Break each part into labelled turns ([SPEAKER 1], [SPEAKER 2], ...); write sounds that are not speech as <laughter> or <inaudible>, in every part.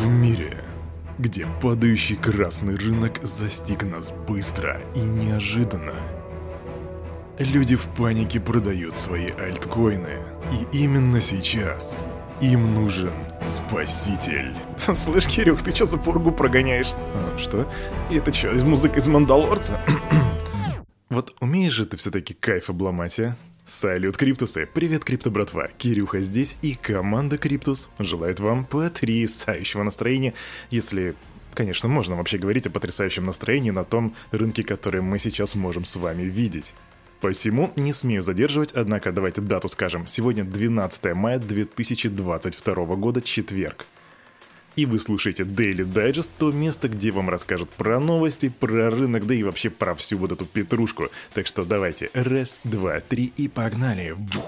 [SPEAKER 1] В мире, где падающий красный рынок застиг нас быстро и неожиданно, люди в панике продают свои альткоины. И именно сейчас им нужен спаситель. <laughs>
[SPEAKER 2] Слышь, Кирюх, ты чё за пургу прогоняешь?
[SPEAKER 1] А, что?
[SPEAKER 2] Это чё, из музыки из Мандалорца? <clears throat>
[SPEAKER 1] Вот умеешь же ты все-таки кайф обломать, а? Салют, Криптусы! Привет, Крипто братва! Кирюха здесь и команда Криптус желает вам потрясающего настроения, если Конечно, можно вообще говорить о потрясающем настроении на том рынке, который мы сейчас можем с вами видеть. Посему не смею задерживать, однако давайте дату скажем. Сегодня 12 мая 2022 года, четверг и вы слушаете Daily Digest, то место, где вам расскажут про новости, про рынок, да и вообще про всю вот эту петрушку. Так что давайте, раз, два, три и погнали. Ву!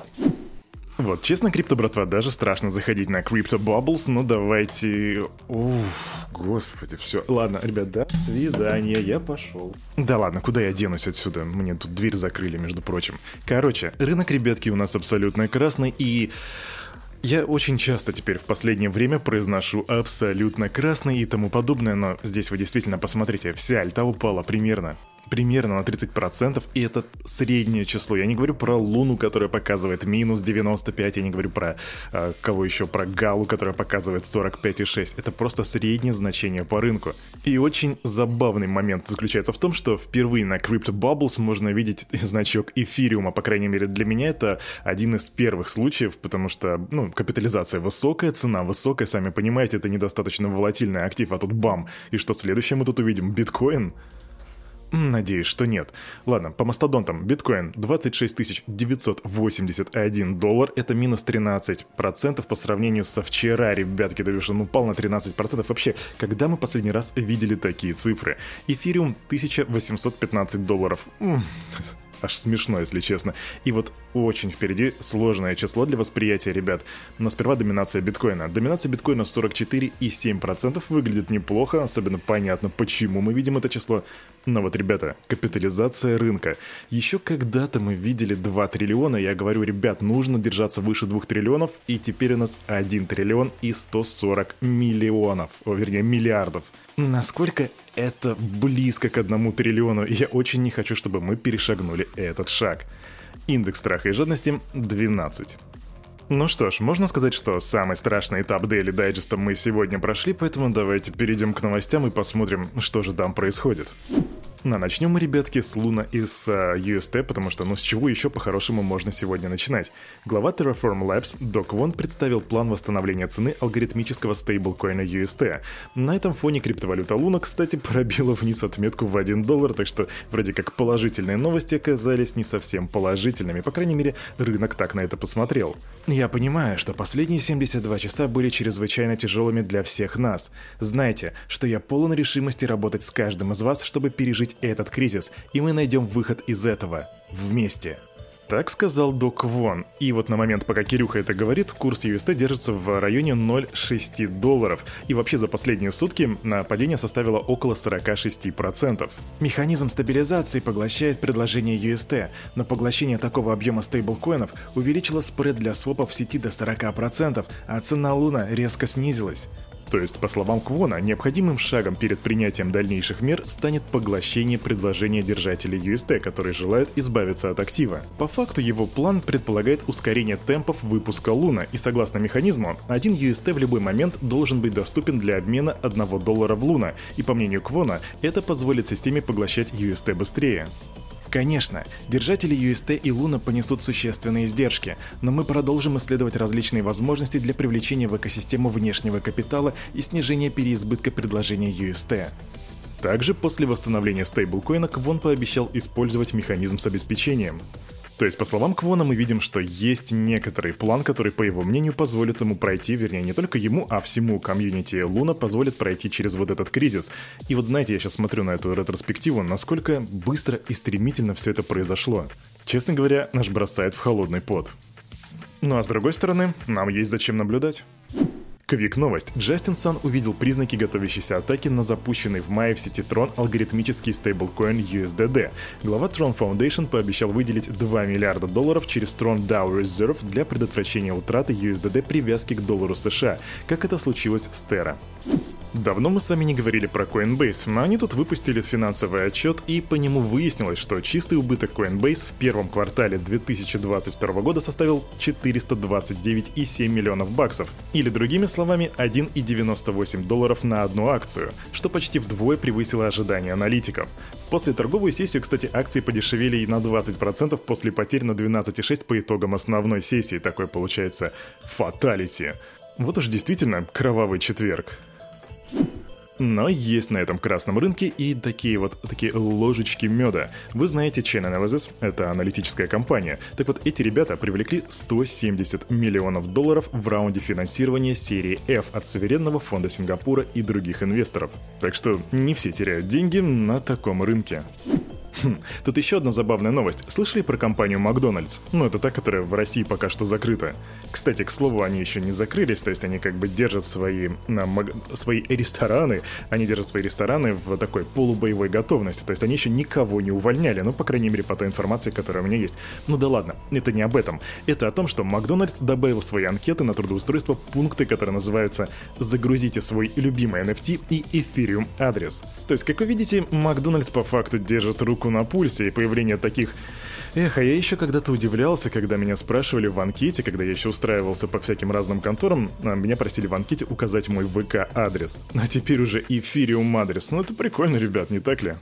[SPEAKER 1] Вот, честно, крипто, братва, даже страшно заходить на Crypto Bubbles, но давайте... Уф, господи, все. Ладно, ребят, до свидания, я пошел. Да ладно, куда я денусь отсюда? Мне тут дверь закрыли, между прочим. Короче, рынок, ребятки, у нас абсолютно красный, и... Я очень часто теперь в последнее время произношу абсолютно красный и тому подобное, но здесь вы действительно посмотрите, вся альта упала примерно примерно на 30%, и это среднее число. Я не говорю про Луну, которая показывает минус 95, я не говорю про э, кого еще, про Галу, которая показывает 45,6. Это просто среднее значение по рынку. И очень забавный момент заключается в том, что впервые на Crypto Bubbles можно видеть <laughs> значок эфириума, по крайней мере для меня это один из первых случаев, потому что, ну, капитализация высокая, цена высокая, сами понимаете, это недостаточно волатильный актив, а тут бам. И что следующее мы тут увидим? Биткоин? Надеюсь, что нет. Ладно, по мастодонтам. Биткоин 26 981 доллар. Это минус 13% по сравнению со вчера, ребятки. То есть он упал на 13%. Вообще, когда мы последний раз видели такие цифры? Эфириум 1815 долларов <laughs> аж смешно, если честно. И вот очень впереди сложное число для восприятия, ребят. Но сперва доминация биткоина. Доминация биткоина 44,7% выглядит неплохо, особенно понятно, почему мы видим это число. Но вот, ребята, капитализация рынка. Еще когда-то мы видели 2 триллиона, я говорю, ребят, нужно держаться выше 2 триллионов, и теперь у нас 1 триллион и 140 миллионов, о, вернее, миллиардов. Насколько это близко к одному триллиону, я очень не хочу, чтобы мы перешагнули этот шаг. Индекс страха и жадности 12. Ну что ж, можно сказать, что самый страшный этап Daily Digest мы сегодня прошли, поэтому давайте перейдем к новостям и посмотрим, что же там происходит. Ну, начнем мы, ребятки, с Луна и с uh, UST, потому что, ну, с чего еще по-хорошему можно сегодня начинать? Глава Terraform Labs Док Вон представил план восстановления цены алгоритмического стейблкоина UST. На этом фоне криптовалюта Луна, кстати, пробила вниз отметку в 1 доллар, так что вроде как положительные новости оказались не совсем положительными, по крайней мере, рынок так на это посмотрел. Я понимаю, что последние 72 часа были чрезвычайно тяжелыми для всех нас. Знайте, что я полон решимости работать с каждым из вас, чтобы пережить преодолеть этот кризис, и мы найдем выход из этого вместе. Так сказал Док Вон. И вот на момент, пока Кирюха это говорит, курс UST держится в районе 0,6 долларов. И вообще за последние сутки на падение составило около 46%. Механизм стабилизации поглощает предложение UST, но поглощение такого объема стейблкоинов увеличило спред для свопов в сети до 40%, а цена Луна резко снизилась. То есть, по словам Квона, необходимым шагом перед принятием дальнейших мер станет поглощение предложения держателей UST, которые желают избавиться от актива. По факту его план предполагает ускорение темпов выпуска Луна, и согласно механизму, один UST в любой момент должен быть доступен для обмена 1 доллара в Луна, и по мнению Квона, это позволит системе поглощать UST быстрее. Конечно, держатели UST и Луна понесут существенные издержки, но мы продолжим исследовать различные возможности для привлечения в экосистему внешнего капитала и снижения переизбытка предложения UST. Также после восстановления стейблкоина Квон пообещал использовать механизм с обеспечением. То есть, по словам Квона, мы видим, что есть некоторый план, который, по его мнению, позволит ему пройти, вернее, не только ему, а всему комьюнити Луна позволит пройти через вот этот кризис. И вот знаете, я сейчас смотрю на эту ретроспективу, насколько быстро и стремительно все это произошло. Честно говоря, наш бросает в холодный пот. Ну а с другой стороны, нам есть зачем наблюдать. Квик новость. Джастин Сан увидел признаки готовящейся атаки на запущенный в мае в сети Tron алгоритмический стейблкоин USDD. Глава Tron Foundation пообещал выделить 2 миллиарда долларов через Tron DAO Reserve для предотвращения утраты USDD привязки к доллару США, как это случилось с Terra. Давно мы с вами не говорили про Coinbase, но они тут выпустили финансовый отчет, и по нему выяснилось, что чистый убыток Coinbase в первом квартале 2022 года составил 429,7 миллионов баксов, или другими словами 1,98 долларов на одну акцию, что почти вдвое превысило ожидания аналитиков. После торговую сессию, кстати, акции подешевели и на 20% после потерь на 12,6 по итогам основной сессии. Такой получается фаталити. Вот уж действительно кровавый четверг. Но есть на этом красном рынке и такие вот такие ложечки меда. Вы знаете Chain Analysis, это аналитическая компания. Так вот, эти ребята привлекли 170 миллионов долларов в раунде финансирования серии F от суверенного фонда Сингапура и других инвесторов. Так что не все теряют деньги на таком рынке. Хм, тут еще одна забавная новость. Слышали про компанию Макдональдс? Ну, это та, которая в России пока что закрыта. Кстати, к слову, они еще не закрылись, то есть они как бы держат свои, на, маг... свои рестораны, они держат свои рестораны в такой полубоевой готовности, то есть они еще никого не увольняли, ну, по крайней мере, по той информации, которая у меня есть. Ну да ладно, это не об этом. Это о том, что Макдональдс добавил в свои анкеты на трудоустройство пункты, которые называются «Загрузите свой любимый NFT и Ethereum адрес». То есть, как вы видите, Макдональдс по факту держит руку на пульсе, и появление таких... Эх, а я еще когда-то удивлялся, когда меня спрашивали в анкете, когда я еще устраивался по всяким разным конторам, а меня просили в анкете указать мой ВК-адрес. А теперь уже эфириум адрес. Ну это прикольно, ребят, не так ли?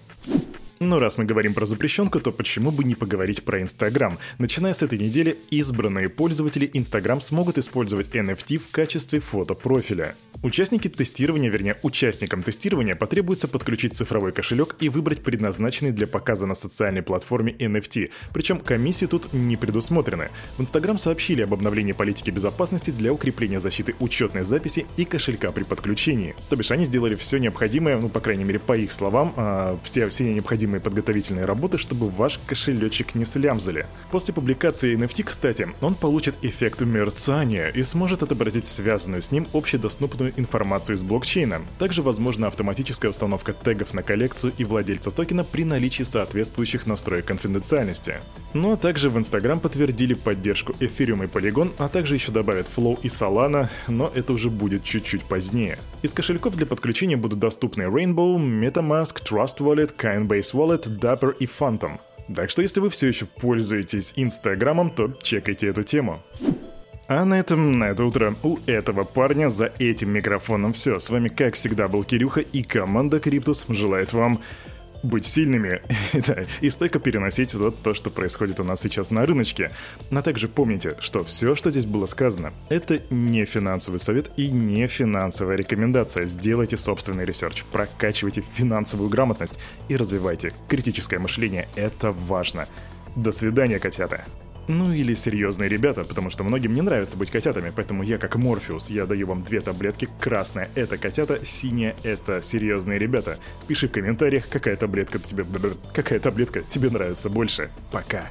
[SPEAKER 1] Но раз мы говорим про запрещенку, то почему бы не поговорить про Инстаграм? Начиная с этой недели, избранные пользователи Инстаграм смогут использовать NFT в качестве фотопрофиля. Участники тестирования, вернее, участникам тестирования потребуется подключить цифровой кошелек и выбрать предназначенный для показа на социальной платформе NFT, причем комиссии тут не предусмотрены. В Инстаграм сообщили об обновлении политики безопасности для укрепления защиты учетной записи и кошелька при подключении. То бишь они сделали все необходимое, ну, по крайней мере, по их словам, э, все, все необходимые необходимые подготовительные работы, чтобы ваш кошелечек не слямзали. После публикации NFT, кстати, он получит эффект мерцания и сможет отобразить связанную с ним общедоступную информацию из блокчейна. Также возможна автоматическая установка тегов на коллекцию и владельца токена при наличии соответствующих настроек конфиденциальности. Ну а также в Instagram подтвердили поддержку Ethereum и Polygon, а также еще добавят Flow и Solana, но это уже будет чуть-чуть позднее. Из кошельков для подключения будут доступны Rainbow, MetaMask, Trust Wallet, Coinbase Wallet, Dapper и Phantom. Так что если вы все еще пользуетесь Инстаграмом, то чекайте эту тему. А на этом, на это утро у этого парня за этим микрофоном все. С вами, как всегда, был Кирюха и команда Криптус желает вам быть сильными <laughs> да, и стойко переносить вот то, что происходит у нас сейчас на рыночке. Но также помните, что все, что здесь было сказано, это не финансовый совет и не финансовая рекомендация. Сделайте собственный research, прокачивайте финансовую грамотность и развивайте критическое мышление. Это важно. До свидания, котята. Ну или серьезные ребята, потому что многим не нравится быть котятами, поэтому я как Морфеус, я даю вам две таблетки. Красная — это котята, синяя — это серьезные ребята. Пиши в комментариях, какая таблетка тебе... Какая таблетка тебе нравится больше. Пока.